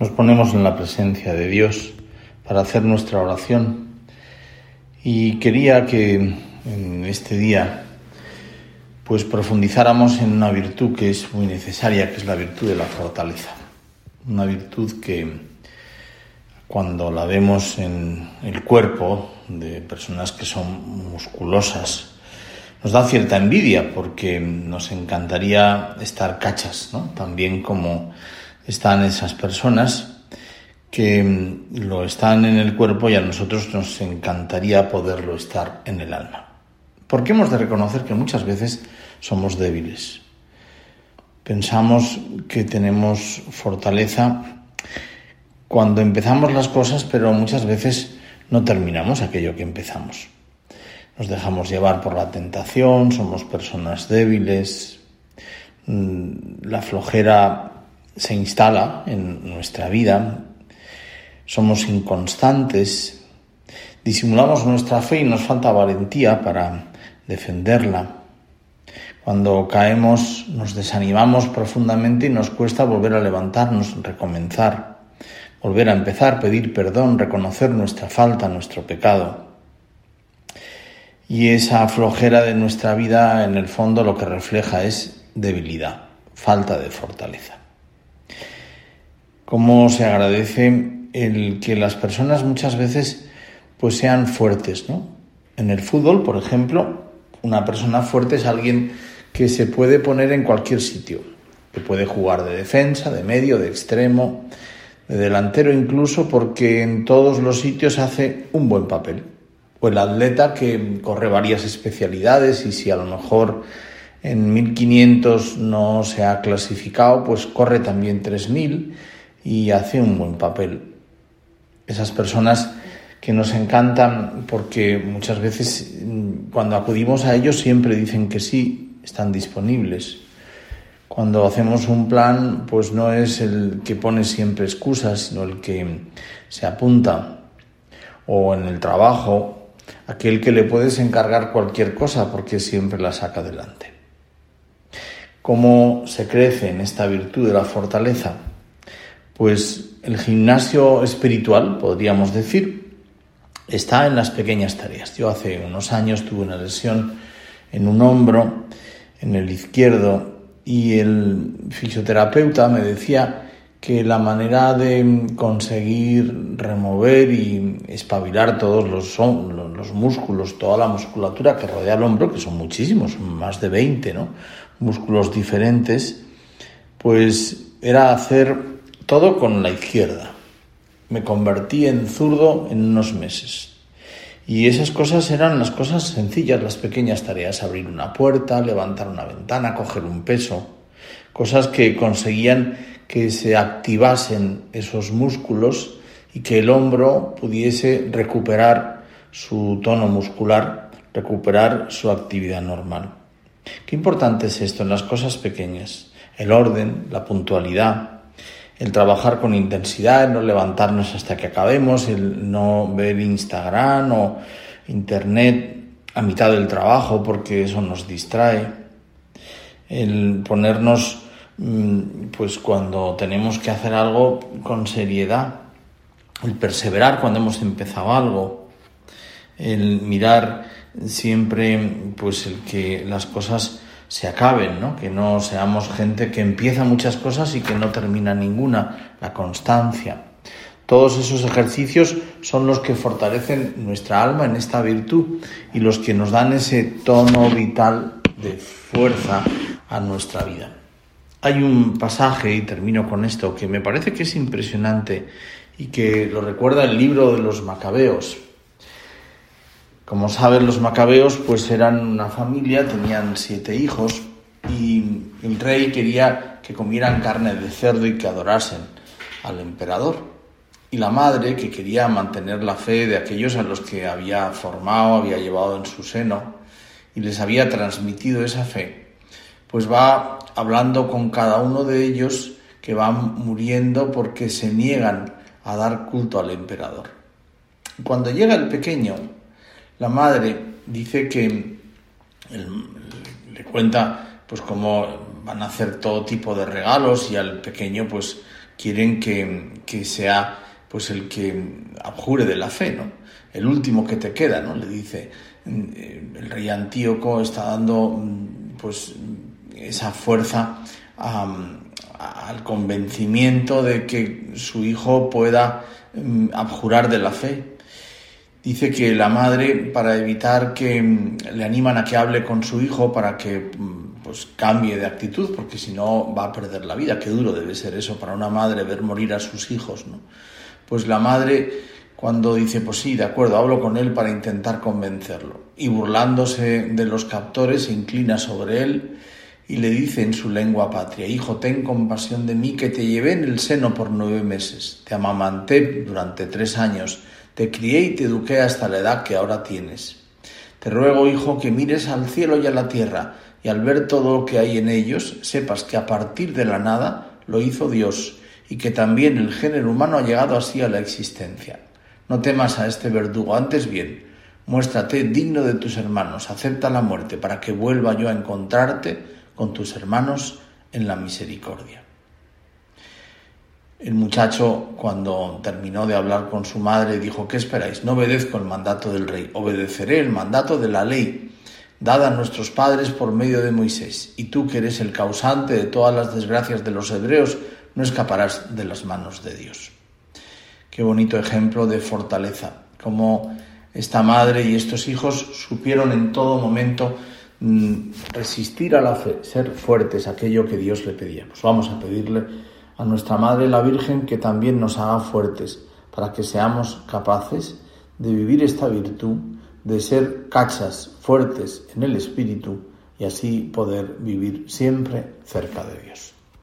Nos ponemos en la presencia de Dios para hacer nuestra oración y quería que en este día pues profundizáramos en una virtud que es muy necesaria, que es la virtud de la fortaleza. Una virtud que cuando la vemos en el cuerpo de personas que son musculosas, nos da cierta envidia porque nos encantaría estar cachas, ¿no? También como están esas personas que mm, lo están en el cuerpo y a nosotros nos encantaría poderlo estar en el alma. Porque hemos de reconocer que muchas veces somos débiles. Pensamos que tenemos fortaleza cuando empezamos las cosas, pero muchas veces no terminamos aquello que empezamos. Nos dejamos llevar por la tentación, somos personas débiles, mm, la flojera se instala en nuestra vida, somos inconstantes, disimulamos nuestra fe y nos falta valentía para defenderla. Cuando caemos nos desanimamos profundamente y nos cuesta volver a levantarnos, recomenzar, volver a empezar, pedir perdón, reconocer nuestra falta, nuestro pecado. Y esa flojera de nuestra vida en el fondo lo que refleja es debilidad, falta de fortaleza cómo se agradece el que las personas muchas veces pues sean fuertes, ¿no? En el fútbol, por ejemplo, una persona fuerte es alguien que se puede poner en cualquier sitio, que puede jugar de defensa, de medio, de extremo, de delantero incluso, porque en todos los sitios hace un buen papel. O el atleta que corre varias especialidades y si a lo mejor en 1500 no se ha clasificado, pues corre también 3000 y hace un buen papel. Esas personas que nos encantan porque muchas veces mm, cuando acudimos a ellos siempre dicen que sí, están disponibles. Cuando hacemos un plan, pues no es el que pone siempre excusas, sino el que se apunta. O en el trabajo, aquel que le puedes encargar cualquier cosa porque siempre la saca adelante. ¿Cómo se crece en esta virtud de la fortaleza? Pues el gimnasio espiritual, podríamos decir, está en las pequeñas tareas. Yo hace unos años tuve una lesión en un hombro, en el izquierdo, y el fisioterapeuta me decía que la manera de conseguir remover y espabilar todos los, los, músculos, toda la musculatura que rodea el hombro, que son muchísimos, más de 20, ¿no? Músculos diferentes, pues era hacer todo con la izquierda. Me convertí en zurdo en unos meses. Y esas cosas eran las cosas sencillas, las pequeñas tareas, abrir una puerta, levantar una ventana, coger un peso, cosas que conseguían que se activasen esos músculos y que el hombro pudiese recuperar su tono muscular, recuperar su actividad normal. Qué importante es esto en las cosas pequeñas, el orden, la puntualidad, el trabajar con intensidad, el no levantarnos hasta que acabemos, el no ver Instagram o Internet a mitad del trabajo porque eso nos distrae, el ponernos mm, pues cuando tenemos que hacer algo con seriedad, el perseverar cuando hemos empezado algo, el mirar siempre pues el que las cosas se acaben, ¿no? que no seamos gente que empieza muchas cosas y que no termina ninguna, la constancia. Todos esos ejercicios son los que fortalecen nuestra alma en esta virtud y los que nos dan ese tono vital de fuerza a nuestra vida. Hay un pasaje, y termino con esto, que me parece que es impresionante y que lo recuerda el libro de los Macabeos, como saben, los macabeos pues eran una familia, tenían siete hijos y el rey quería que comieran carne de cerdo y que adorasen al emperador. Y la madre, que quería mantener la fe de aquellos a los que había formado, había llevado en su seno y les había transmitido esa fe, pues va hablando con cada uno de ellos que van muriendo porque se niegan a dar culto al emperador. Cuando llega el pequeño, la madre dice que le cuenta pues cómo van a hacer todo tipo de regalos y al pequeño pues quieren que, que sea pues el que abjure de la fe, ¿no? El último que te queda, ¿no? Le dice, eh, el rey Antíoco está dando mm, pues esa fuerza al convencimiento de que su hijo pueda mm, abjurar de la fe. Dice que la madre, para evitar que mm, le animan a que hable con su hijo, para que pues cambie de actitud, porque si no va a perder la vida. Qué duro debe ser eso para una madre ver morir a sus hijos, ¿no? Pues la madre cuando dice, pues sí, de acuerdo, hablo con él para intentar convencerlo. Y burlándose de los captores, se inclina sobre él y le dice en su lengua patria, Hijo, ten compasión de mí, que te llevé en el seno por nueve meses, te amamanté durante tres años, te crié y te eduqué hasta la edad que ahora tienes. Te ruego, Hijo, que mires al cielo y a la tierra, y al ver todo lo que hay en ellos, sepas que a partir de la nada lo hizo Dios, y que también el género humano ha llegado así a la existencia. No temas a este verdugo, antes bien, muéstrate digno de tus hermanos, acepta la muerte para que vuelva yo a encontrarte con tus hermanos en la misericordia. El muchacho, cuando terminó de hablar con su madre, dijo, ¿qué esperáis? No obedezco el mandato del rey, obedeceré el mandato de la ley dada a nuestros padres por medio de Moisés. Y tú, que eres el causante de todas las desgracias de los hebreos, no escaparás de las manos de Dios. Qué bonito ejemplo de fortaleza, como esta madre y estos hijos supieron en todo momento mm, resistir a la fe, ser fuertes, aquello que Dios le pedía. Pues vamos a pedirle a nuestra Madre la Virgen que también nos haga fuertes para que seamos capaces de vivir esta virtud, de ser cachas fuertes en el espíritu y así poder vivir siempre cerca de Dios.